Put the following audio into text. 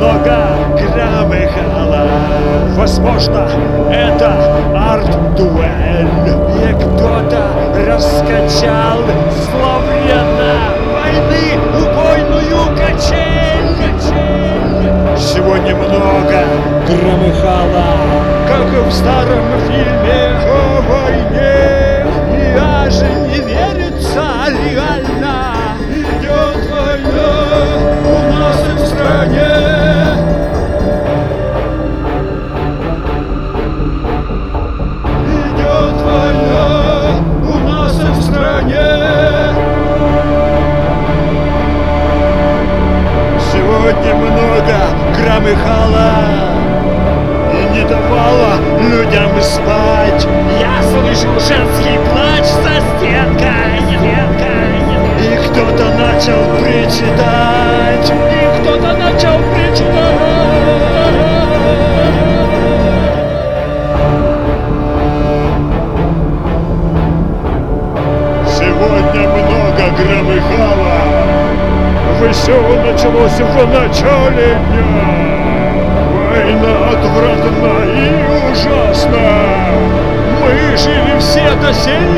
много громыхало. Возможно, это арт-дуэль, где кто-то раскачал словно войны убойную качель. качель. Сегодня много громыхало, как и в старом фильме и не давало людям спать. Я слышу женский плач за стенкой, стенкой. И кто-то начал причитать, и кто-то начал причитать. Сегодня много громыхало. Все началось в начале дня. Война отвратна и ужасна. Мы жили все. Мы жили